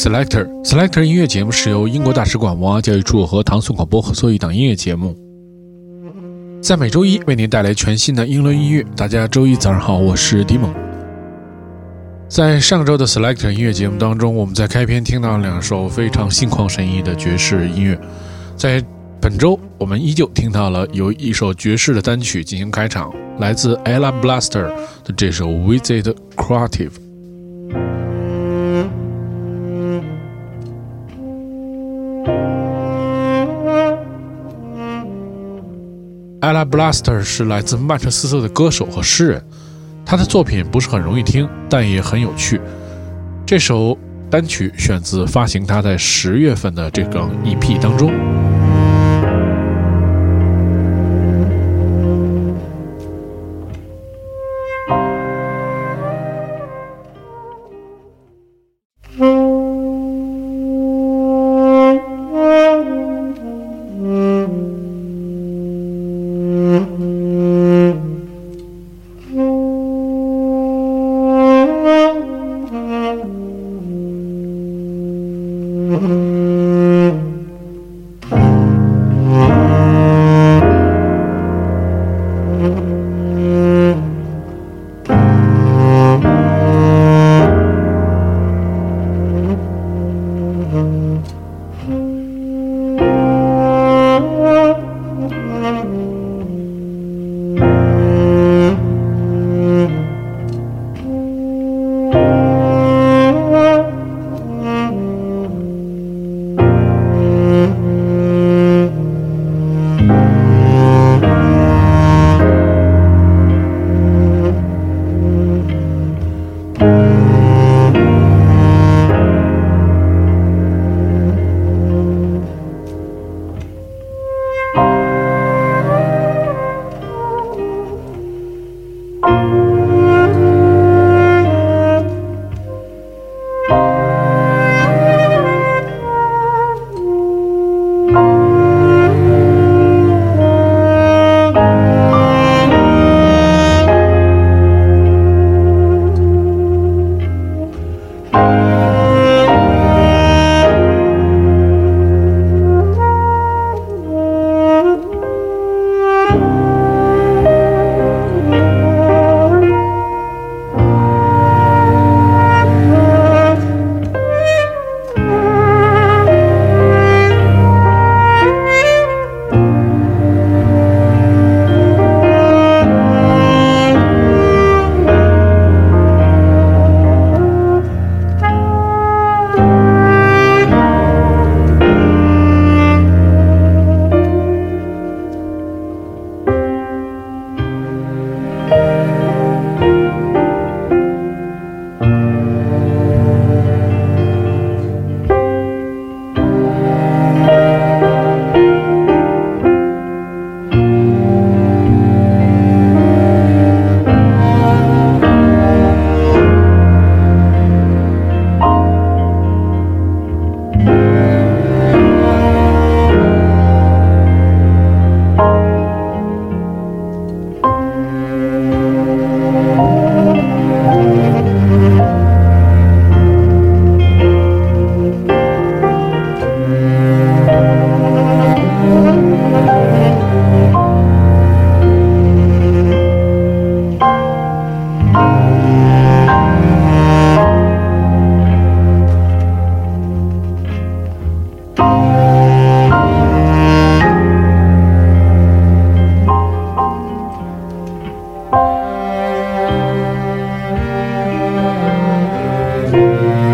Selector Selector 音乐节目，是由英国大使馆文化教育处和唐宋广播合作一档音乐节目，在每周一为您带来全新的英伦音乐。大家周一早上好，我是迪蒙。在上周的 Selector 音乐节目当中，我们在开篇听到两首非常心旷神怡的爵士音乐。在本周，我们依旧听到了由一首爵士的单曲进行开场，来自 Ella Blaster 的这首 Visit Creative。Ella Blaster 是来自曼彻斯特的歌手和诗人，他的作品不是很容易听，但也很有趣。这首单曲选自发行他在十月份的这个 EP 当中。Música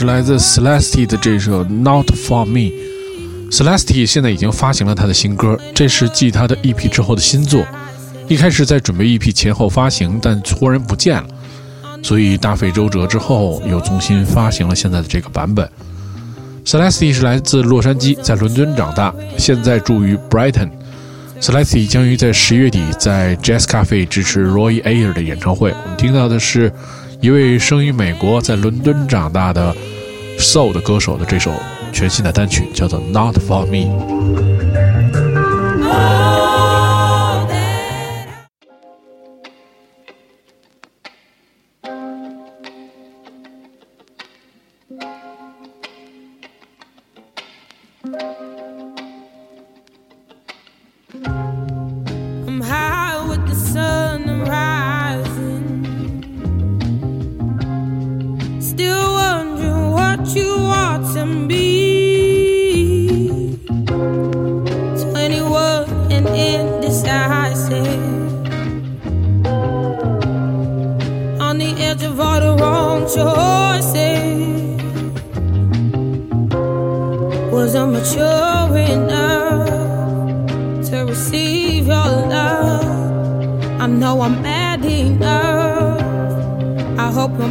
是来自 Celeste 的这首《Not for Me》。Celeste 现在已经发行了他的新歌，这是继他的 EP 之后的新作。一开始在准备 EP 前后发行，但突然不见了，所以大费周折之后又重新发行了现在的这个版本。Celeste 是来自洛杉矶，在伦敦长大，现在住于 Brighton。Celeste 将于在十月底在 Jazz Cafe 支持 Roy Ayer 的演唱会。我们听到的是。一位生于美国、在伦敦长大的 soul 的歌手的这首全新的单曲，叫做《Not for Me》。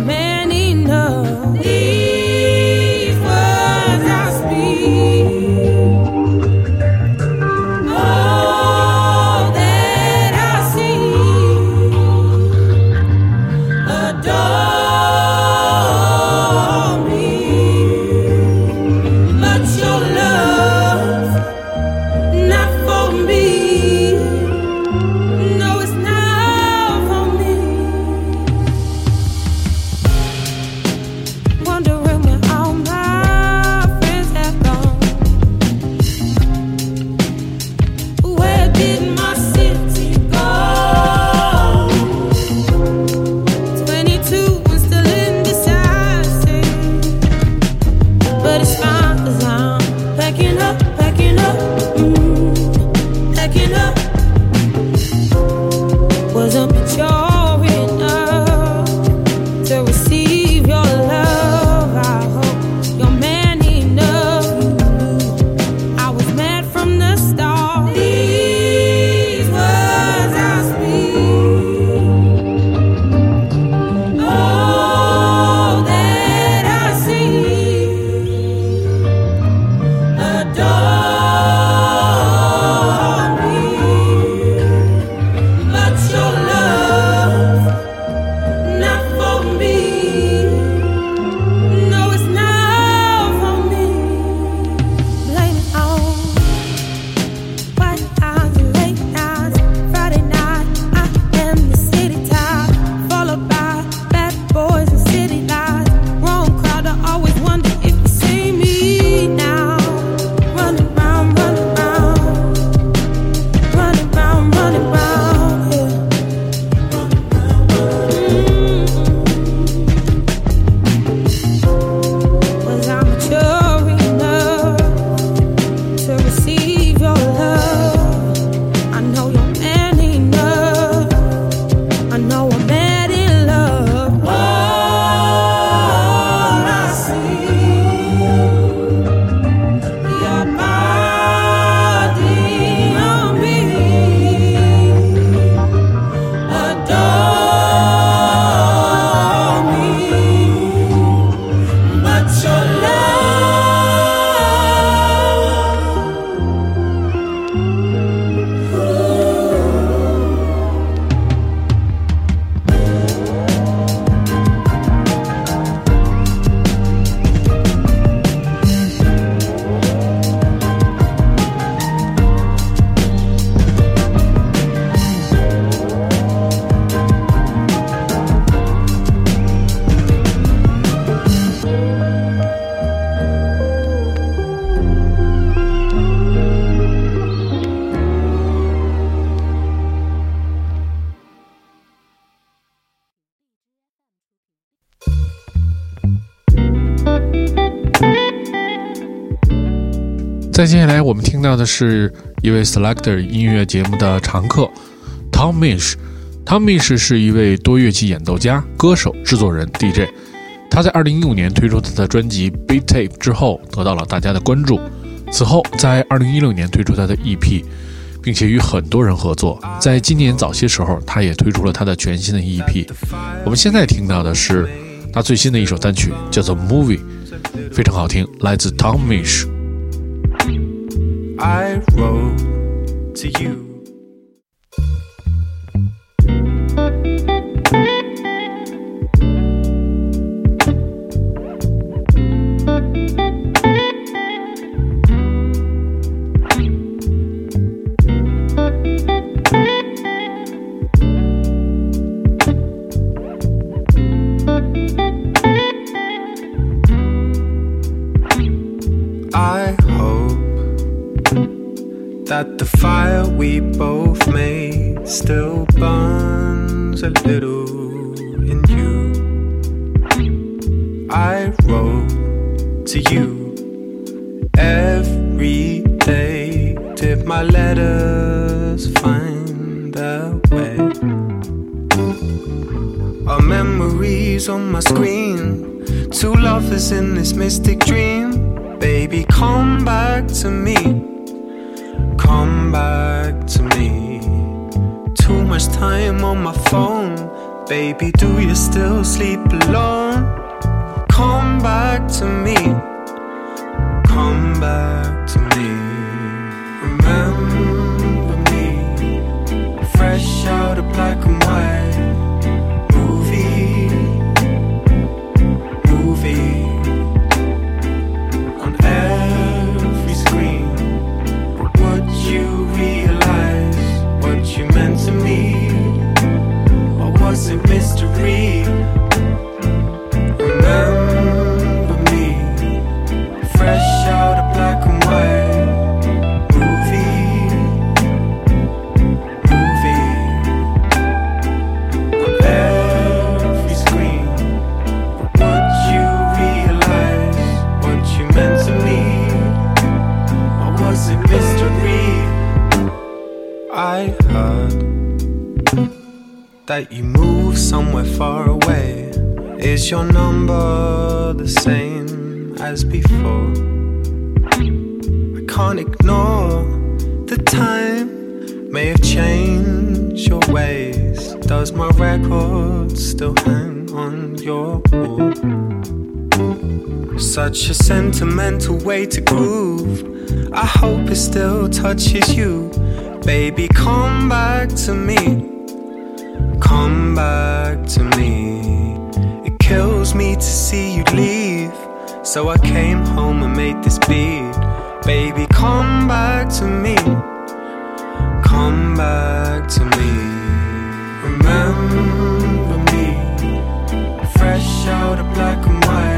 Wonder 再接下来，我们听到的是一位 Selector 音乐节目的常客 Tom Mish。Tom Mish 是一位多乐器演奏家、歌手、制作人、DJ。他在2015年推出他的专辑《Beat Tape》之后，得到了大家的关注。此后，在2016年推出他的 EP，并且与很多人合作。在今年早些时候，他也推出了他的全新的 EP。我们现在听到的是他最新的一首单曲，叫做《Movie》，非常好听，来自 Tom Mish。I wrote to you. That the fire we both made still burns a little in you. I wrote to you every day. Did my letters find their way? Our memories on my screen. Two lovers in this mystic dream. Baby, come back to me. Come back to me. Too much time on my phone. Baby, do you still sleep alone? Come back to me. Come back to me. Remember me. Fresh out of black and white. It Your number the same as before? I can't ignore the time may have changed your ways. Does my record still hang on your wall? Such a sentimental way to groove. I hope it still touches you. Baby, come back to me. Come back to me. Kills me to see you leave. So I came home and made this beat. Baby, come back to me. Come back to me. Remember me. Fresh out of black and white.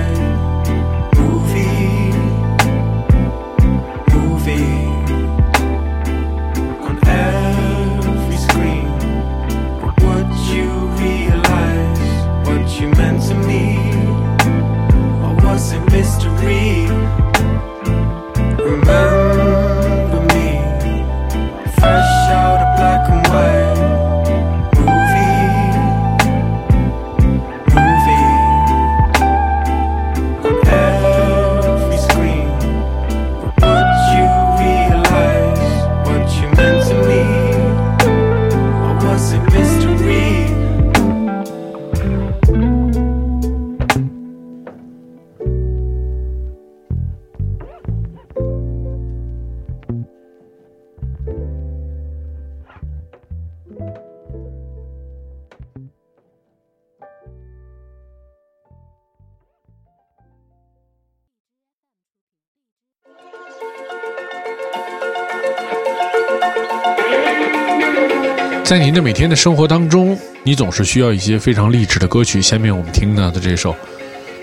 在您的每天的生活当中，你总是需要一些非常励志的歌曲。下面我们听到的这首，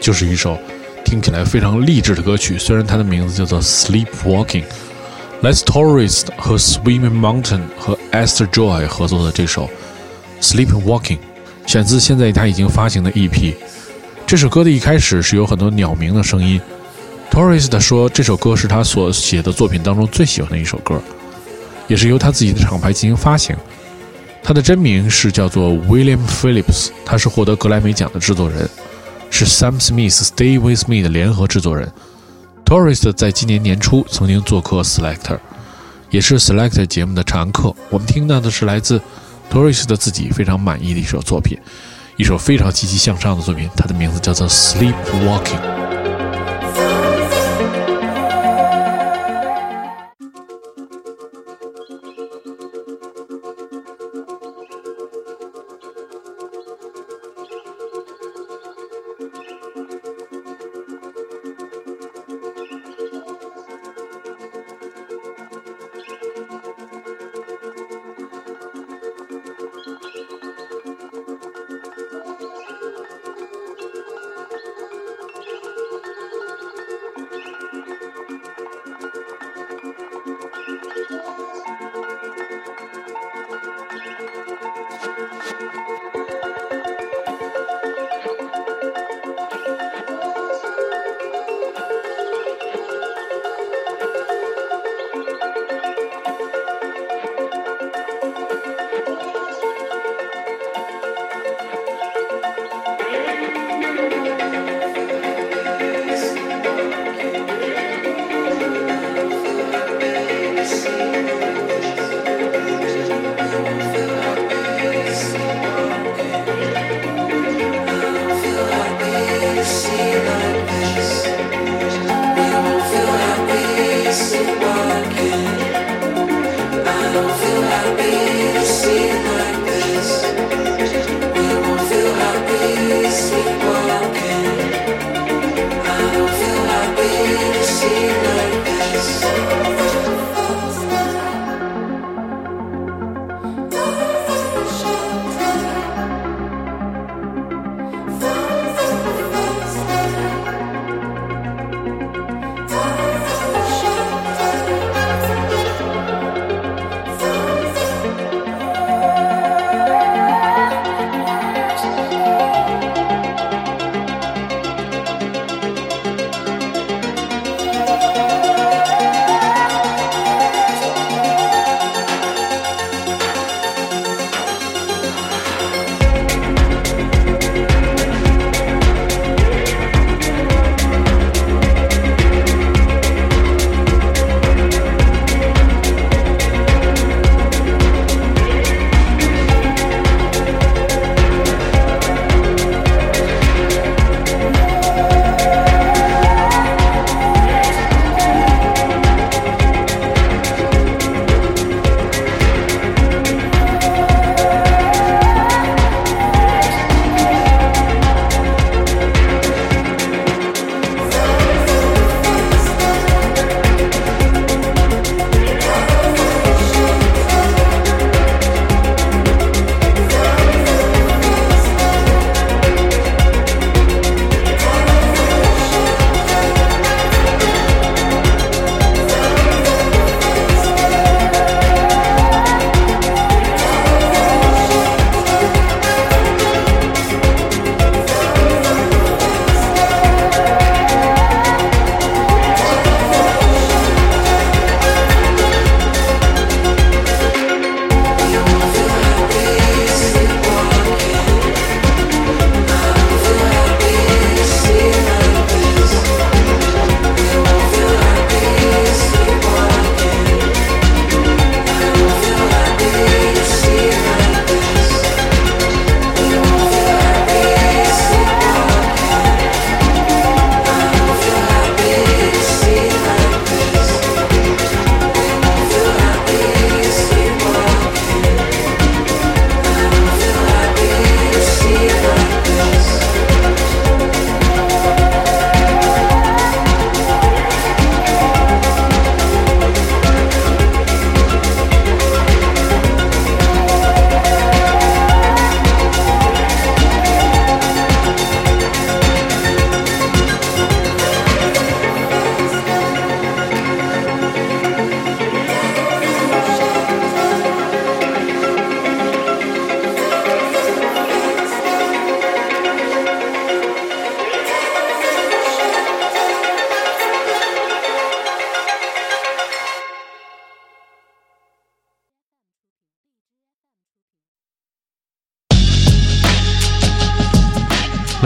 就是一首听起来非常励志的歌曲。虽然它的名字叫做《Sleepwalking》，Les Torres 和 Swimming Mountain 和 Esther Joy 合作的这首《Sleepwalking》，选自现在他已经发行的 EP。这首歌的一开始是有很多鸟鸣的声音，Torres 说，这首歌是他所写的作品当中最喜欢的一首歌，也是由他自己的厂牌进行发行。他的真名是叫做 William Phillips，他是获得格莱美奖的制作人，是 Sam Smith Stay With Me 的联合制作人。Torres 在今年年初曾经做客 Selector，也是 Selector 节目的常客。我们听到的是来自 Torres 的自己非常满意的一首作品，一首非常积极向上的作品，它的名字叫做 Sleepwalking。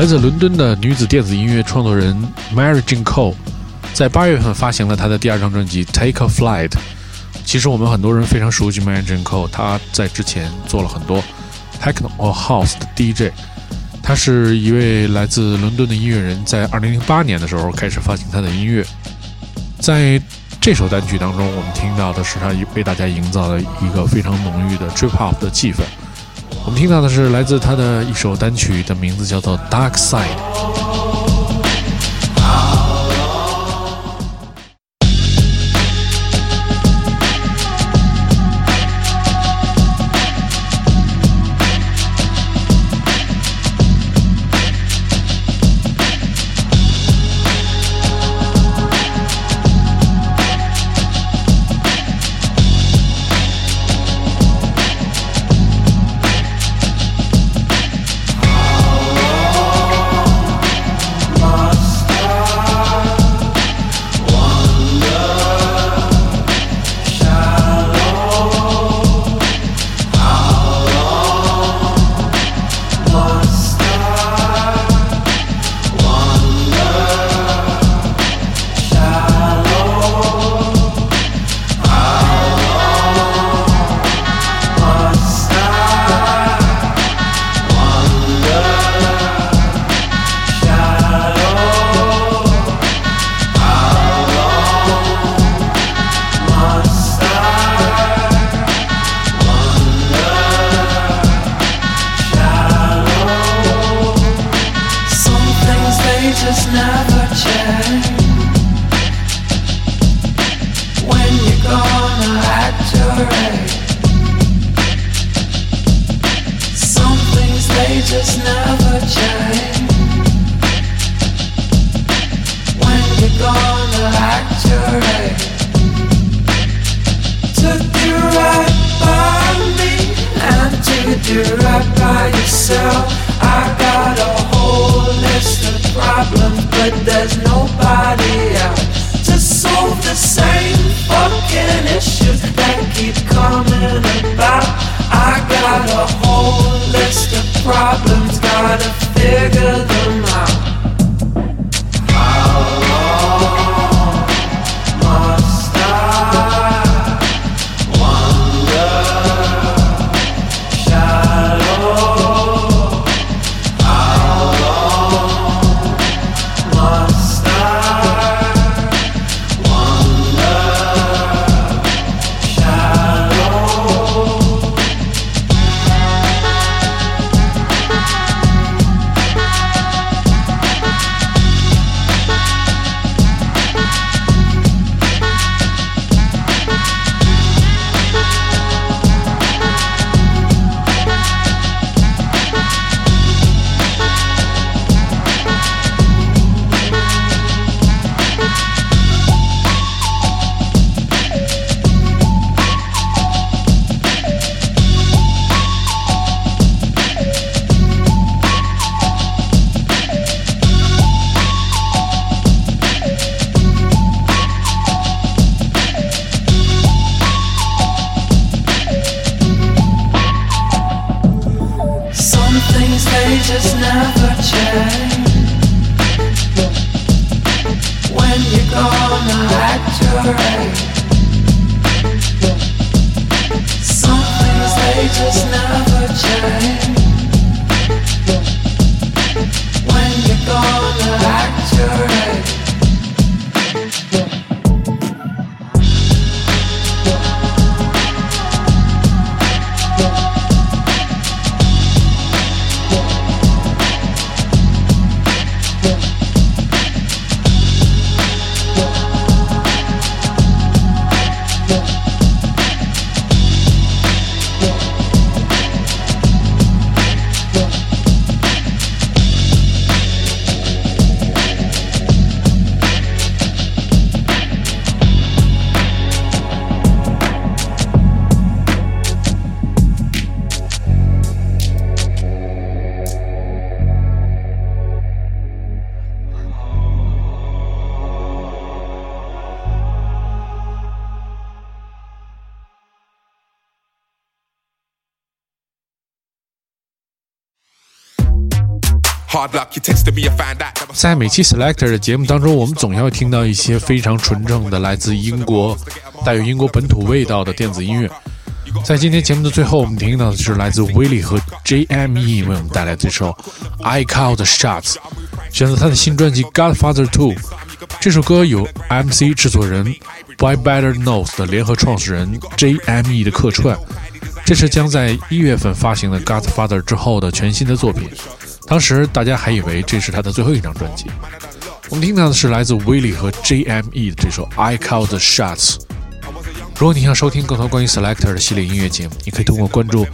来自伦敦的女子电子音乐创作人 Mary Jane Cole，在八月份发行了她的第二张专辑《Take a Flight》。其实我们很多人非常熟悉 Mary Jane Cole，她在之前做了很多 Techno or House 的 DJ。她是一位来自伦敦的音乐人，在2008年的时候开始发行她的音乐。在这首单曲当中，我们听到的是她为大家营造了一个非常浓郁的 Trip Hop 的气氛。我们听到的是来自他的一首单曲，的名字叫做《Dark Side》。just never change. just never change. When you gonna act your Some things they just never change. 在每期 Selector 的节目当中，我们总要听到一些非常纯正的来自英国、带有英国本土味道的电子音乐。在今天节目的最后，我们听到的是来自 Willie 和 JME 为我们带来这首《I Call the Shots》，选择他的新专辑《Godfather Two》。这首歌由 MC 制作人 By Better Knows 的联合创始人 JME 的客串。这是将在一月份发行的《Godfather》之后的全新的作品。当时大家还以为这是他的最后一张专辑。我们听到的是来自 Willie 和 JME 的这首《I Call the Shots》。如果你想收听更多关于 Selector 的系列音乐节目，你可以通过关注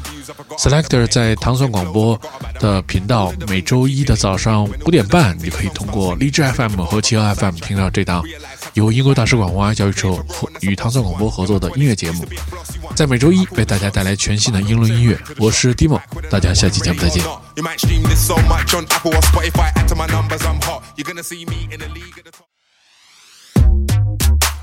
Selector 在糖蒜广播的频道。每周一的早上五点半，你可以通过荔枝 FM 和企鹅 FM 听到这档由英国大使馆文化教育处和与唐宋广播合作的音乐节目。在每周一为大家带来全新的英伦音乐。我是 Dimo，大家下期节目再见。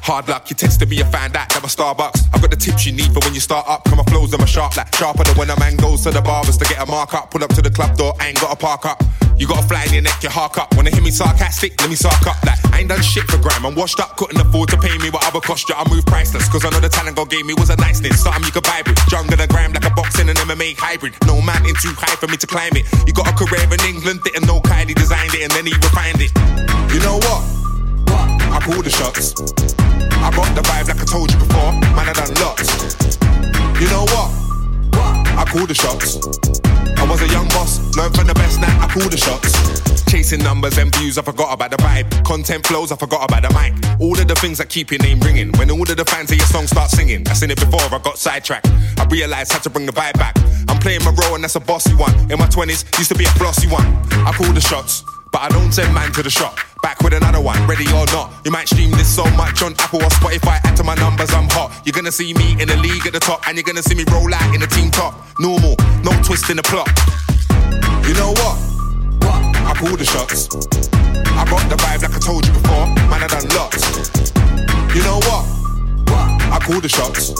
Hard luck, you tested me, you found out that my Starbucks. I've got the tips you need for when you start up. Come my flows and my sharp, like sharper than when a man goes to the barbers to get a mark up. Pull up to the club door, I ain't got a park up. You got a fly in your neck, you hark up. Wanna hear me sarcastic? Let me sark up. Like, I ain't done shit for gram. I'm washed up, couldn't afford to pay me what other cost you. I move priceless, cause I know the talent God gave me was a niceness. Something you could buy with. Jungle and gram like a boxing and MMA hybrid. No mountain too high for me to climb it. You got a career in England, didn't know Wiley designed it and then he refined it. You know what? I pull the shots. I got the vibe like I told you before. Man, I done lots. You know what? I call the shots. I was a young boss, learned from the best now. I call the shots. Chasing numbers and views, I forgot about the vibe. Content flows, I forgot about the mic. All of the things that keep your name ringing. When all of the fans of your song start singing, I seen it before, I got sidetracked. I realized how to bring the vibe back. I'm playing my role and that's a bossy one. In my 20s, used to be a flossy one. I call the shots. But I don't send man to the shop. Back with another one, ready or not. You might stream this so much on Apple or Spotify. Add to my numbers, I'm hot. You're gonna see me in the league at the top, and you're gonna see me roll out in the team top. Normal, no twist in the plot. You know what? I pull the shots. I got the vibe like I told you before. Man, I done lots. You know what? I call the shots.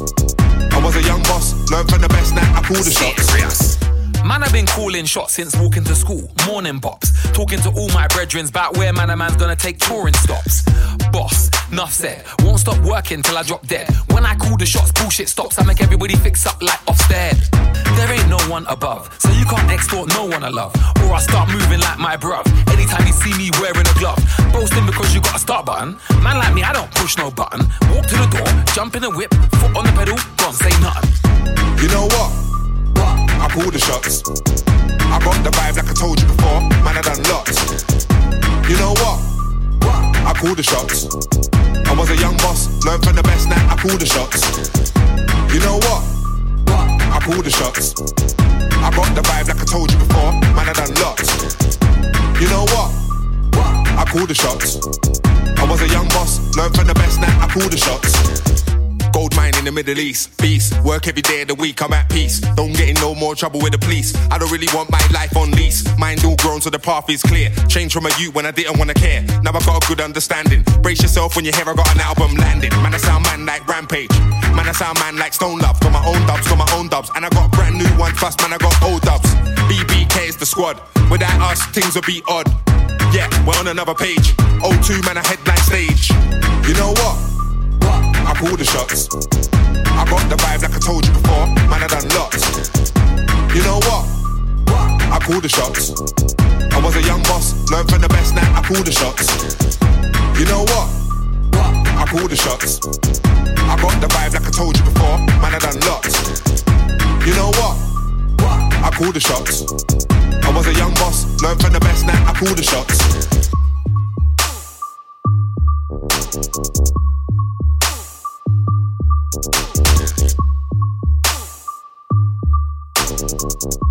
I was a young boss, learned from the best now. I pull the shots. Man, I've been calling shots since walking to school. Morning bops. Talking to all my brethrens about where man a man's gonna take touring stops. Boss, enough said. Won't stop working till I drop dead. When I call the shots, bullshit stops. I make everybody fix up like Ofsted. There ain't no one above, so you can't extort no one I love. Or I start moving like my bruv. Anytime you see me wearing a glove, boasting because you got a start button. Man like me, I don't push no button. Walk to the door, jump in the whip, foot on the pedal, don't say nothing. You know what? I pull the shots. I got the vibe like I told you before. Man, I done lots. You know what? I call the shots. I was a young boss, learned from the best now. I call the shots. You know what? I pull the shots. I got the vibe like I told you before. Man, I done lots. You know what? I call the shots. I was a young boss, learned from the best now. I call the shots. Mine in the Middle East. Beast. Work every day of the week, I'm at peace. Don't get in no more trouble with the police. I don't really want my life on lease. Mind all grown so the path is clear. Change from a youth when I didn't wanna care. Now I got a good understanding. Brace yourself when you hear I got an album landing. Man, I sound man like Rampage. Man, I sound man like Stone Love. Got my own dubs, got my own dubs. And I got brand new ones fast, man, I got old dubs. BBK is the squad. Without us, things would be odd. Yeah, we're on another page. O2 man, a headline stage. You know what? I pull the shots. I got the vibe like I told you before. Man, I done lots. You know what? I pull the shots. I was a young boss, learned from the best now. I pull the shots. You know what? I pull the shots. I got the vibe like I told you before. Man, I done lots. You know what? I pull the shots. I was a young boss, learned from the best now. I pull the shots. Thank you.